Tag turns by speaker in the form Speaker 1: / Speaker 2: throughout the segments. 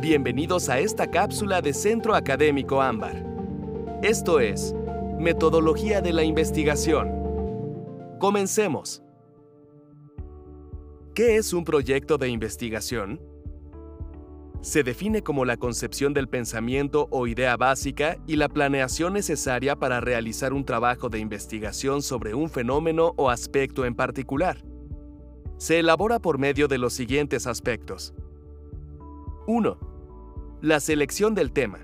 Speaker 1: Bienvenidos a esta cápsula de Centro Académico Ámbar. Esto es Metodología de la Investigación. Comencemos. ¿Qué es un proyecto de investigación? Se define como la concepción del pensamiento o idea básica y la planeación necesaria para realizar un trabajo de investigación sobre un fenómeno o aspecto en particular. Se elabora por medio de los siguientes aspectos. 1. La selección del tema.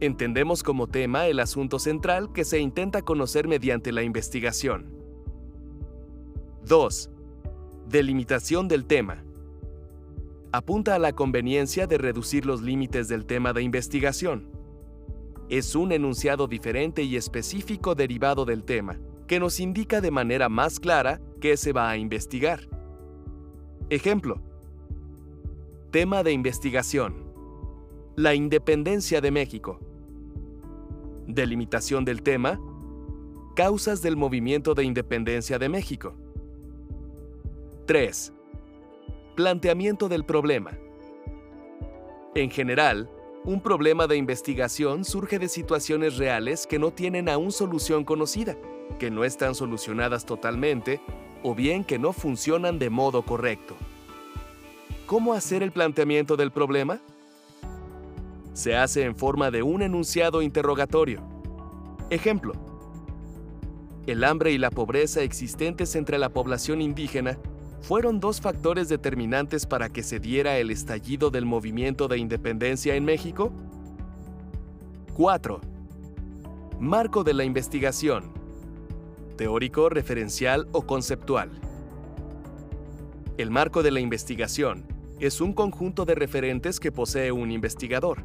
Speaker 1: Entendemos como tema el asunto central que se intenta conocer mediante la investigación. 2. Delimitación del tema. Apunta a la conveniencia de reducir los límites del tema de investigación. Es un enunciado diferente y específico derivado del tema, que nos indica de manera más clara qué se va a investigar. Ejemplo. Tema de investigación. La independencia de México. Delimitación del tema. Causas del movimiento de independencia de México. 3. Planteamiento del problema. En general, un problema de investigación surge de situaciones reales que no tienen aún solución conocida, que no están solucionadas totalmente o bien que no funcionan de modo correcto. ¿Cómo hacer el planteamiento del problema? Se hace en forma de un enunciado interrogatorio. Ejemplo. El hambre y la pobreza existentes entre la población indígena fueron dos factores determinantes para que se diera el estallido del movimiento de independencia en México. 4. Marco de la investigación. Teórico, referencial o conceptual. El marco de la investigación es un conjunto de referentes que posee un investigador,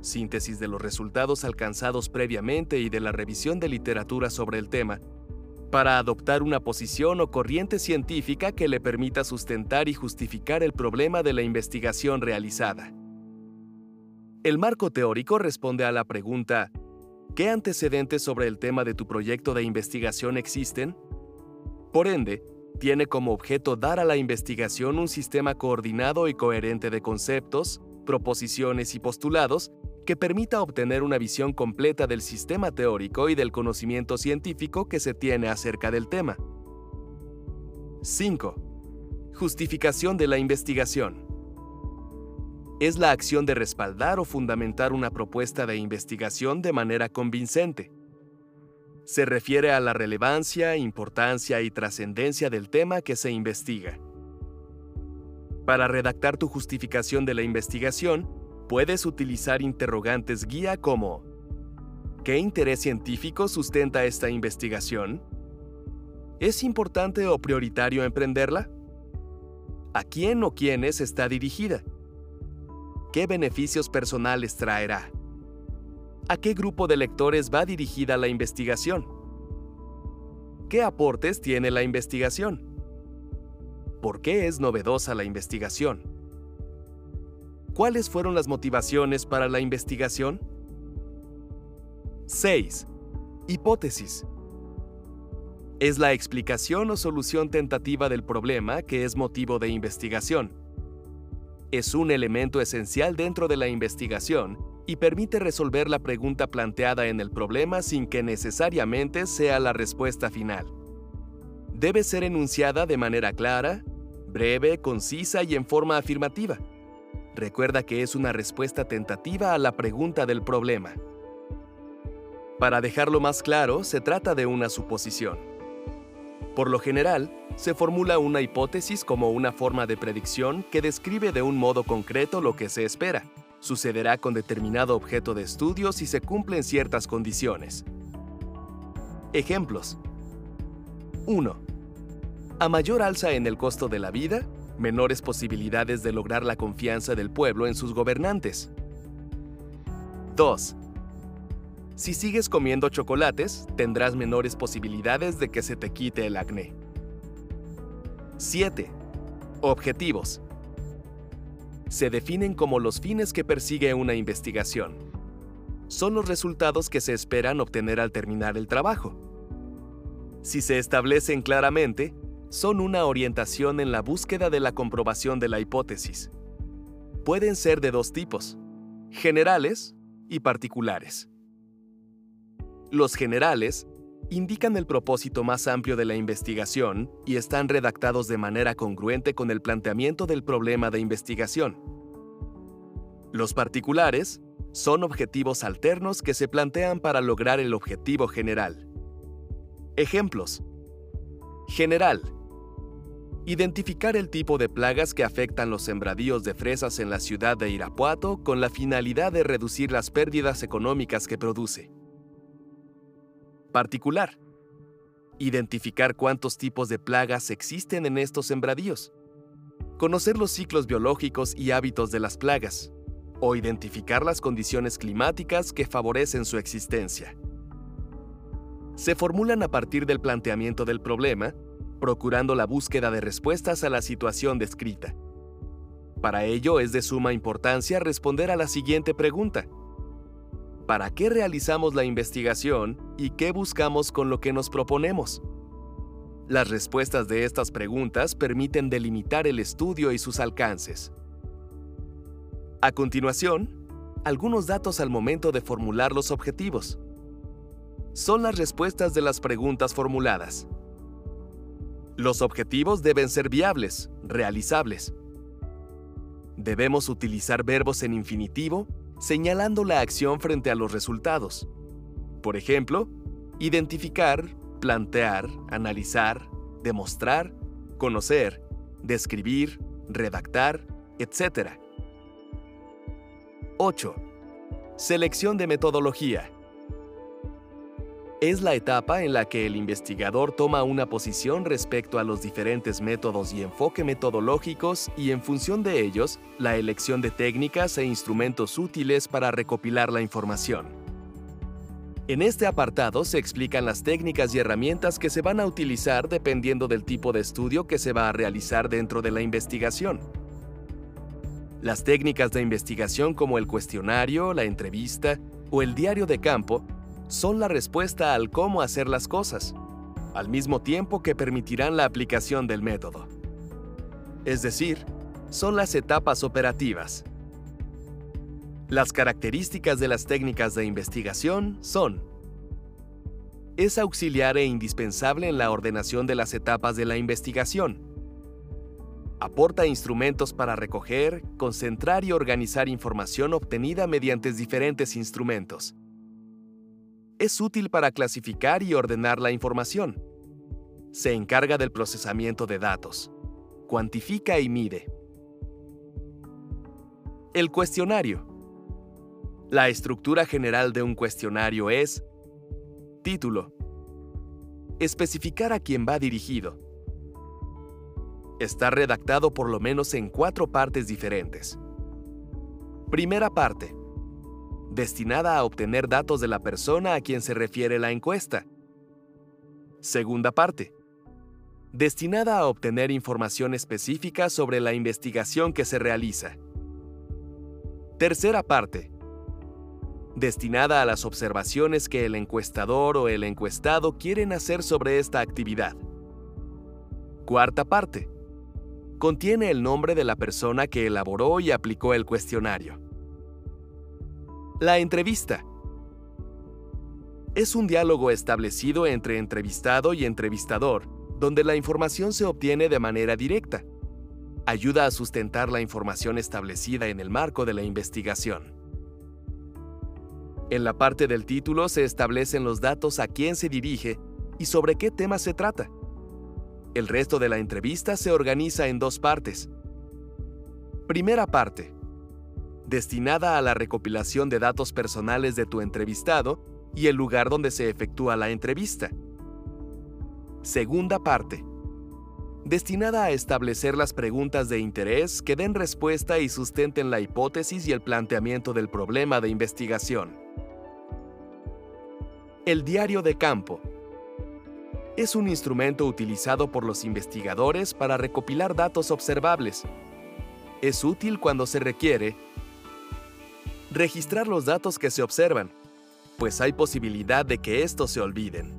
Speaker 1: síntesis de los resultados alcanzados previamente y de la revisión de literatura sobre el tema, para adoptar una posición o corriente científica que le permita sustentar y justificar el problema de la investigación realizada. El marco teórico responde a la pregunta, ¿qué antecedentes sobre el tema de tu proyecto de investigación existen? Por ende, tiene como objeto dar a la investigación un sistema coordinado y coherente de conceptos, proposiciones y postulados que permita obtener una visión completa del sistema teórico y del conocimiento científico que se tiene acerca del tema. 5. Justificación de la investigación. Es la acción de respaldar o fundamentar una propuesta de investigación de manera convincente se refiere a la relevancia, importancia y trascendencia del tema que se investiga. Para redactar tu justificación de la investigación, puedes utilizar interrogantes guía como ¿Qué interés científico sustenta esta investigación? ¿Es importante o prioritario emprenderla? ¿A quién o quiénes está dirigida? ¿Qué beneficios personales traerá? ¿A qué grupo de lectores va dirigida la investigación? ¿Qué aportes tiene la investigación? ¿Por qué es novedosa la investigación? ¿Cuáles fueron las motivaciones para la investigación? 6. Hipótesis. Es la explicación o solución tentativa del problema que es motivo de investigación. Es un elemento esencial dentro de la investigación y permite resolver la pregunta planteada en el problema sin que necesariamente sea la respuesta final. Debe ser enunciada de manera clara, breve, concisa y en forma afirmativa. Recuerda que es una respuesta tentativa a la pregunta del problema. Para dejarlo más claro, se trata de una suposición. Por lo general, se formula una hipótesis como una forma de predicción que describe de un modo concreto lo que se espera sucederá con determinado objeto de estudio si se cumplen ciertas condiciones. Ejemplos. 1. A mayor alza en el costo de la vida, menores posibilidades de lograr la confianza del pueblo en sus gobernantes. 2. Si sigues comiendo chocolates, tendrás menores posibilidades de que se te quite el acné. 7. Objetivos se definen como los fines que persigue una investigación. Son los resultados que se esperan obtener al terminar el trabajo. Si se establecen claramente, son una orientación en la búsqueda de la comprobación de la hipótesis. pueden ser de dos tipos, generales y particulares. Los generales indican el propósito más amplio de la investigación y están redactados de manera congruente con el planteamiento del problema de investigación. Los particulares son objetivos alternos que se plantean para lograr el objetivo general. Ejemplos. General. Identificar el tipo de plagas que afectan los sembradíos de fresas en la ciudad de Irapuato con la finalidad de reducir las pérdidas económicas que produce. Particular. Identificar cuántos tipos de plagas existen en estos sembradíos. Conocer los ciclos biológicos y hábitos de las plagas. O identificar las condiciones climáticas que favorecen su existencia. Se formulan a partir del planteamiento del problema, procurando la búsqueda de respuestas a la situación descrita. Para ello es de suma importancia responder a la siguiente pregunta para qué realizamos la investigación y qué buscamos con lo que nos proponemos. Las respuestas de estas preguntas permiten delimitar el estudio y sus alcances. A continuación, algunos datos al momento de formular los objetivos. Son las respuestas de las preguntas formuladas. Los objetivos deben ser viables, realizables. Debemos utilizar verbos en infinitivo señalando la acción frente a los resultados. Por ejemplo, identificar, plantear, analizar, demostrar, conocer, describir, redactar, etc. 8. Selección de metodología es la etapa en la que el investigador toma una posición respecto a los diferentes métodos y enfoque metodológicos y en función de ellos, la elección de técnicas e instrumentos útiles para recopilar la información. En este apartado se explican las técnicas y herramientas que se van a utilizar dependiendo del tipo de estudio que se va a realizar dentro de la investigación. Las técnicas de investigación como el cuestionario, la entrevista o el diario de campo son la respuesta al cómo hacer las cosas, al mismo tiempo que permitirán la aplicación del método. Es decir, son las etapas operativas. Las características de las técnicas de investigación son es auxiliar e indispensable en la ordenación de las etapas de la investigación. Aporta instrumentos para recoger, concentrar y organizar información obtenida mediante diferentes instrumentos es útil para clasificar y ordenar la información. Se encarga del procesamiento de datos. Cuantifica y mide. El cuestionario. La estructura general de un cuestionario es Título. Especificar a quién va dirigido. Está redactado por lo menos en cuatro partes diferentes. Primera parte destinada a obtener datos de la persona a quien se refiere la encuesta. Segunda parte. Destinada a obtener información específica sobre la investigación que se realiza. Tercera parte. Destinada a las observaciones que el encuestador o el encuestado quieren hacer sobre esta actividad. Cuarta parte. Contiene el nombre de la persona que elaboró y aplicó el cuestionario. La entrevista. Es un diálogo establecido entre entrevistado y entrevistador, donde la información se obtiene de manera directa. Ayuda a sustentar la información establecida en el marco de la investigación. En la parte del título se establecen los datos a quién se dirige y sobre qué tema se trata. El resto de la entrevista se organiza en dos partes. Primera parte destinada a la recopilación de datos personales de tu entrevistado y el lugar donde se efectúa la entrevista. Segunda parte. Destinada a establecer las preguntas de interés que den respuesta y sustenten la hipótesis y el planteamiento del problema de investigación. El diario de campo. Es un instrumento utilizado por los investigadores para recopilar datos observables. Es útil cuando se requiere registrar los datos que se observan, pues hay posibilidad de que estos se olviden.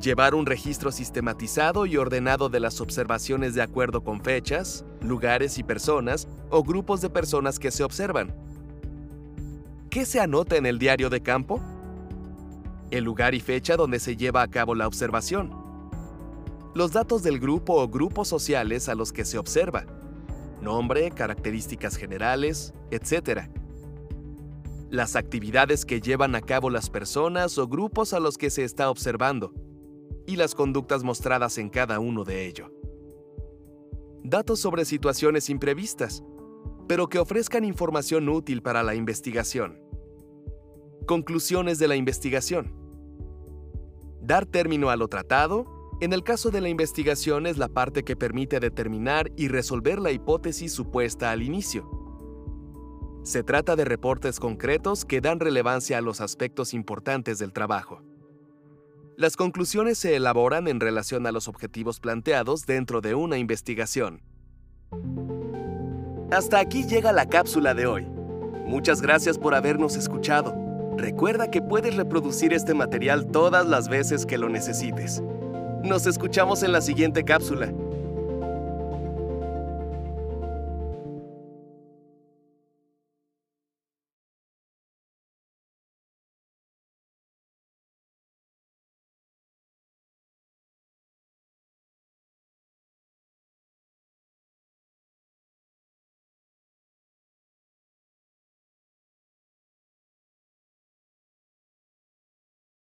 Speaker 1: Llevar un registro sistematizado y ordenado de las observaciones de acuerdo con fechas, lugares y personas o grupos de personas que se observan. ¿Qué se anota en el diario de campo? El lugar y fecha donde se lleva a cabo la observación. Los datos del grupo o grupos sociales a los que se observa. Nombre, características generales, etc las actividades que llevan a cabo las personas o grupos a los que se está observando, y las conductas mostradas en cada uno de ellos. Datos sobre situaciones imprevistas, pero que ofrezcan información útil para la investigación. Conclusiones de la investigación. Dar término a lo tratado, en el caso de la investigación es la parte que permite determinar y resolver la hipótesis supuesta al inicio se trata de reportes concretos que dan relevancia a los aspectos importantes del trabajo. Las conclusiones se elaboran en relación a los objetivos planteados dentro de una investigación. Hasta aquí llega la cápsula de hoy. Muchas gracias por habernos escuchado. Recuerda que puedes reproducir este material todas las veces que lo necesites. Nos escuchamos en la siguiente cápsula.